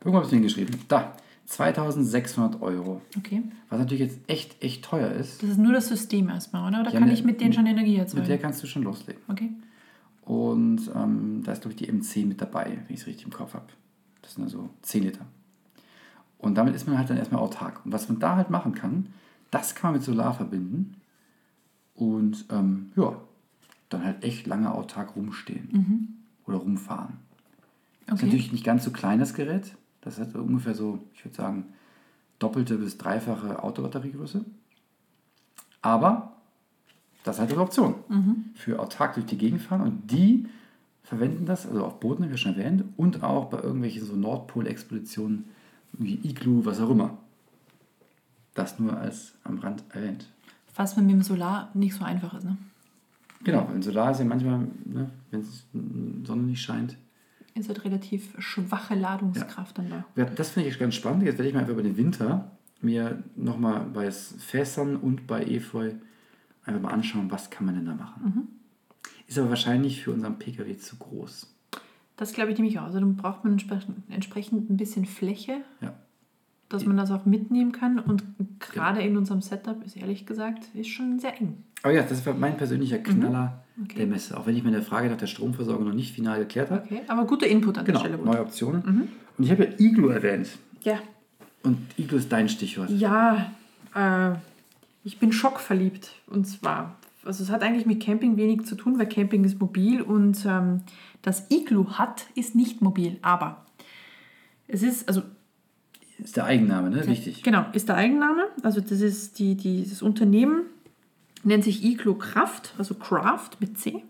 Irgendwo habe ich den hingeschrieben. Da, 2600 Euro. Okay. Was natürlich jetzt echt, echt teuer ist. Das ist nur das System erstmal, oder? Oder Ja, kann ne- ich mit denen schon Energie erzeugen? Mit der kannst du schon loslegen. okay. Und ähm, da ist, glaube ich, die MC mit dabei, wenn ich es richtig im Kopf habe. Das sind also 10 Liter. Und damit ist man halt dann erstmal autark. Und was man da halt machen kann, das kann man mit Solar verbinden. Und ähm, ja, dann halt echt lange autark rumstehen. Oder rumfahren. Das ist Okay. natürlich nicht ganz so klein, das Gerät. Das hat ungefähr so, ich würde sagen, doppelte bis dreifache Autobatteriegröße. Aber das ist halt eine Option. Für autark durch die Gegend fahren. Und die verwenden das, also auf Booten, habe ich ja schon erwähnt, und auch bei irgendwelchen so Nordpol-Expeditionen, wie Iglu, was auch immer. Das nur als am Rand erwähnt. Was man mit dem Solar nicht so einfach ist, ne? Genau, weil Solar ist ja manchmal, ne, wenn es Sonne nicht scheint, Ist halt relativ schwache Ladungskraft dann da. Ja, das finde ich ganz spannend. Jetzt werde ich mal einfach über den Winter mir nochmal bei Fässern und bei Efeu einfach mal anschauen, was kann man denn da machen. Ist aber wahrscheinlich für unseren Pkw zu groß. Das glaube ich nämlich auch. Also dann braucht man entsprechend, entsprechend ein bisschen Fläche, Ja. dass man das auch mitnehmen kann. Und gerade in unserem Setup ist ehrlich gesagt, ist schon sehr eng. Aber ja, das war mein persönlicher Knaller Okay. der Messe. Auch wenn ich meine Frage nach der Stromversorgung noch nicht final geklärt habe. Okay, aber guter Input an Genau, der Stelle. neue Optionen. Und ich habe ja Iglu erwähnt. Ja, Und Iglu ist dein Stichwort. ja äh, ich bin schockverliebt. Und zwar, also es hat eigentlich mit Camping wenig zu tun, weil Camping ist mobil und ähm, das Iglu hat ist nicht mobil. Aber es ist, also Ist der Eigenname, ne? Wichtig. Genau, ist der Eigenname. Also das ist die, die, das Unternehmen nennt sich Iglo Kraft, also Craft mit C.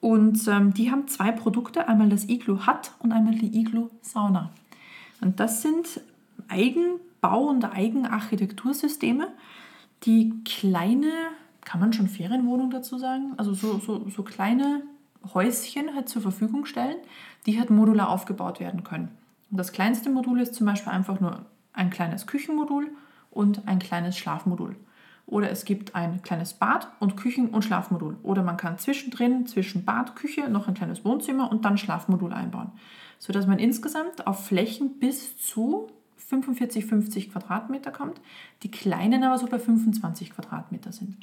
Und ähm, die haben zwei Produkte, einmal das Iglo Hut und einmal die Iglo Sauna. Und das sind Eigenbau- und Eigenarchitektursysteme, die kleine, kann man schon Ferienwohnung dazu sagen, also so, so, so kleine Häuschen halt zur Verfügung stellen, die halt modular aufgebaut werden können. Und das kleinste Modul ist zum Beispiel einfach nur ein kleines Küchenmodul und ein kleines Schlafmodul. Oder es gibt ein kleines Bad und Küchen- und Schlafmodul. Oder man kann zwischendrin, zwischen Bad, Küche, noch ein kleines Wohnzimmer und dann Schlafmodul einbauen. Sodass man insgesamt auf Flächen bis zu 45, 50 Quadratmeter kommt, die kleinen aber so bei 25 Quadratmeter sind.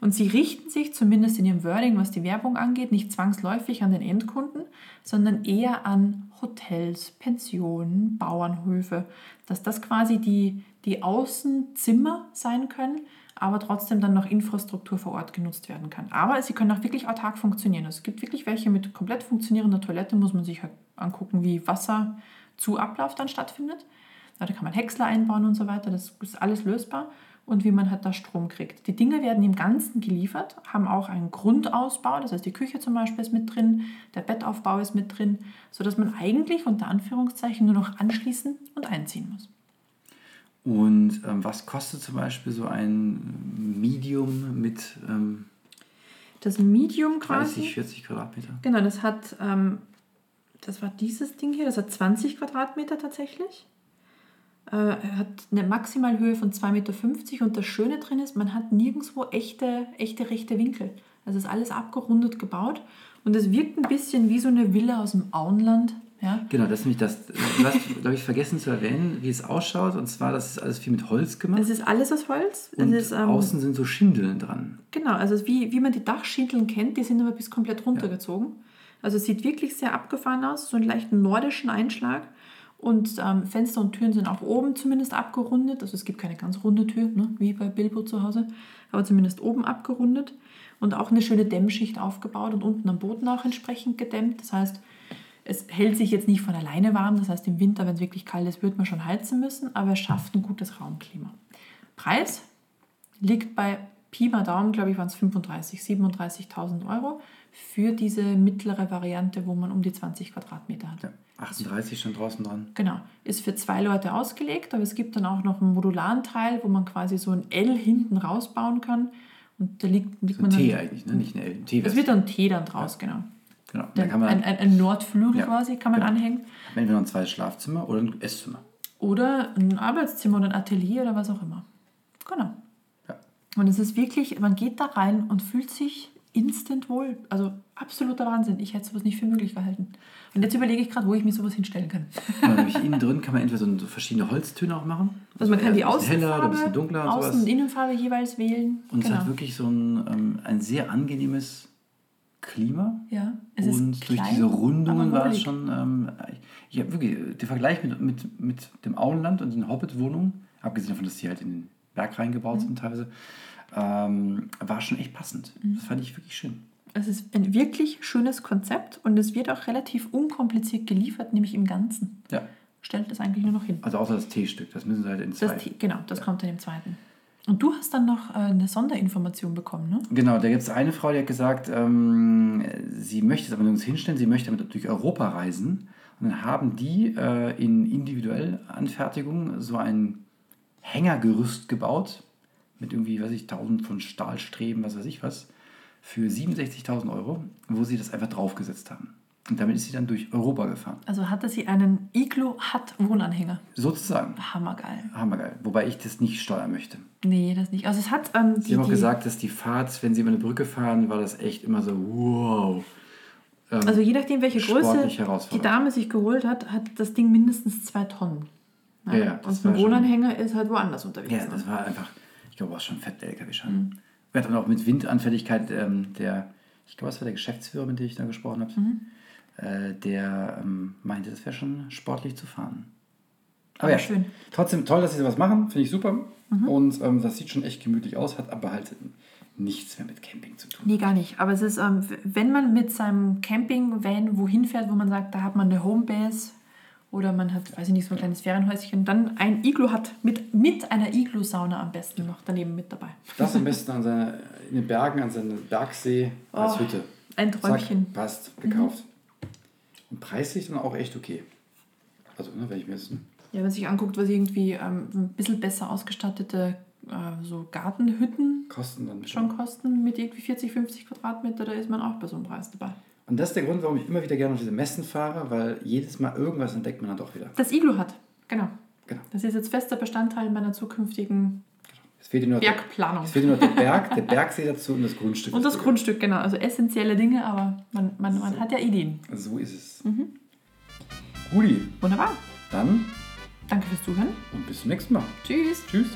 Und sie richten sich zumindest in ihrem Wording, was die Werbung angeht, nicht zwangsläufig an den Endkunden, sondern eher an Hotels, Pensionen, Bauernhöfe, dass das quasi die, die Außenzimmer sein können, aber trotzdem dann noch Infrastruktur vor Ort genutzt werden kann. Aber sie können auch wirklich autark funktionieren. Es gibt wirklich welche mit komplett funktionierender Toilette, muss man sich halt angucken, wie Wasser zu Ablauf dann stattfindet. Da kann man Häcksler einbauen und so weiter, das ist alles lösbar. Und wie man halt da Strom kriegt. Die Dinge werden im Ganzen geliefert, haben auch einen Grundausbau, das heißt die Küche zum Beispiel ist mit drin, der Bettaufbau ist mit drin, sodass man eigentlich unter Anführungszeichen nur noch anschließen und einziehen muss. Und ähm, was kostet zum Beispiel so ein Medium mit ähm, Das Medium quasi. 30, 40 Quadratmeter? Genau, das hat, ähm, das war dieses Ding hier, das hat 20 Quadratmeter tatsächlich. Äh, hat eine Maximalhöhe von 2,50 Meter und das Schöne drin ist, man hat nirgendwo echte, echte rechte Winkel. Also ist alles abgerundet gebaut und es wirkt ein bisschen wie so eine Villa aus dem Auenland. Ja? Genau, das ist nämlich das. Du hast, glaube ich, vergessen zu erwähnen, wie es ausschaut. Und zwar, das ist alles viel mit Holz gemacht. Es ist alles aus Holz. und ist, ähm, außen sind so Schindeln dran. Genau, also wie, wie man die Dachschindeln kennt, die sind aber bis komplett runtergezogen. Also es sieht wirklich sehr abgefahren aus, so einen leichten nordischen Einschlag. Und ähm, Fenster und Türen sind auch oben zumindest abgerundet. Also es gibt keine ganz runde Tür, ne, wie bei Bilbo zu Hause, aber zumindest oben abgerundet. Und auch eine schöne Dämmschicht aufgebaut und unten am Boden auch entsprechend gedämmt. Das heißt, es hält sich jetzt nicht von alleine warm. Das heißt, im Winter, wenn es wirklich kalt ist, wird man schon heizen müssen, aber es schafft ein gutes Raumklima. Preis liegt bei Pi mal Daumen, glaube ich, waren es 35.000, 37.000 Euro für diese mittlere Variante, wo man um die 20 Quadratmeter hat. Ja, 38 schon draußen dran. Genau, ist für zwei Leute ausgelegt, aber es gibt dann auch noch einen modularen Teil, wo man quasi so ein L hinten rausbauen kann. Und da liegt, liegt So man ein T eigentlich, ne? nicht ein L. Ein T Es wird dann T dann draus, genau. Genau. Da Dann kann man ein, ein, ein Nordflügel Ja. quasi kann man Ja. anhängen. entweder noch ein zweites Schlafzimmer oder ein Esszimmer. Oder ein Arbeitszimmer oder ein Atelier oder was auch immer. Genau. Ja. Und es ist wirklich, man geht da rein und fühlt sich instant wohl. Also absoluter Wahnsinn. Ich hätte sowas nicht für möglich gehalten. Und jetzt überlege ich gerade, wo ich mir sowas hinstellen kann. Und nämlich innen drin kann man entweder so, verschiedene Holztöne auch machen. Also man kann die bisschen heller ein Außenfarbe, bisschen dunkler und Außen- sowas. und Innenfarbe jeweils wählen. Und es genau. hat wirklich so ein, ähm, ein sehr angenehmes Klima. ja, es und ist durch klein, diese Rundungen war es schon, ähm, ich habe wirklich, der Vergleich mit, mit, mit dem Auenland und den Hobbit-Wohnungen, abgesehen davon, dass die halt in den Berg reingebaut Mhm. sind teilweise, ähm, war schon echt passend. Mhm. Das fand ich wirklich schön. Es ist ein wirklich schönes Konzept und es wird auch relativ unkompliziert geliefert, nämlich im Ganzen. Ja, Stellt es eigentlich nur noch hin. also außer das T-Stück, das müssen sie halt in zwei. Das, T- genau, das kommt dann im zweiten. Und du hast dann noch äh, eine Sonderinformation bekommen, ne? Genau, da gibt es eine Frau, die hat gesagt, ähm, sie möchte es aber nirgends hinstellen, sie möchte damit durch Europa reisen. Und dann haben die äh, in individuell Anfertigung so ein Hängergerüst gebaut mit irgendwie, weiß ich, 1000 von Stahlstreben, was weiß ich was, für 67.000 Euro, wo sie das einfach draufgesetzt haben. Und damit ist sie dann durch Europa gefahren. Also hatte sie einen Iglo-Hut-Wohnanhänger. Sozusagen. Hammergeil. Hammergeil. Wobei ich das nicht steuern möchte. Nee, das nicht. Also es hat ähm, Sie haben auch gesagt, dass die Fahrt, wenn sie über eine Brücke fahren, war das echt immer so, wow. Ähm, Also je nachdem, welche Größe die. Dame sich geholt hat, hat das Ding mindestens zwei Tonnen. Ja, ja, das Und ein Wohnanhänger ist halt woanders unterwegs. Ja, ne? das war einfach, ich glaube, war schon fett der LKW schon. Mhm. Wir hatten auch mit Windanfälligkeit ähm, der, ich glaube, es war der Geschäftsführer, mit dem ich da gesprochen habe, Mhm. äh, der ähm, meinte, das wäre schon sportlich zu fahren. Aber ja, schön. trotzdem toll, dass sie sowas machen, finde ich super. Mhm. Und ähm, das sieht schon echt gemütlich aus, hat aber halt nichts mehr mit Camping zu tun. Nee, gar nicht. Aber es ist, ähm, wenn man mit seinem Camping-Van wohin fährt, wo man sagt, da hat man eine Homebase oder man hat, weiß ich nicht, so ein kleines Ferienhäuschen, dann ein Iglo hat mit, mit einer Iglo-Sauna am besten noch daneben mit dabei. Das am besten an seine, in den Bergen, an seinem Bergsee als Oh, Hütte. Ein Träumchen. Zack, passt, gekauft. Und preislich dann auch echt okay. Also, ne, wenn ich mir jetzt Ja, wenn man sich anguckt, was irgendwie ähm, ein bisschen besser ausgestattete äh, so Gartenhütten Kosten dann schon kosten mit irgendwie 40, 50 Quadratmeter, da ist man auch bei so einem Preis dabei. Und das ist der Grund, warum ich immer wieder gerne auf diese Messen fahre, weil jedes Mal irgendwas entdeckt man dann doch wieder. Das Iglo hat, genau. Genau. Das ist jetzt fester Bestandteil meiner zukünftigen Es fehlt nur, der, Bergplanung. es fehlt nur der Berg, der <laughs> Bergsee dazu und das Grundstück. Und das dazu. Grundstück, genau. Also essentielle Dinge, aber man, man, man hat ja Ideen. So ist es. Mhm. Guti, Wunderbar. dann Danke fürs Zuhören. und bis zum nächsten Mal. Tschüss. Tschüss.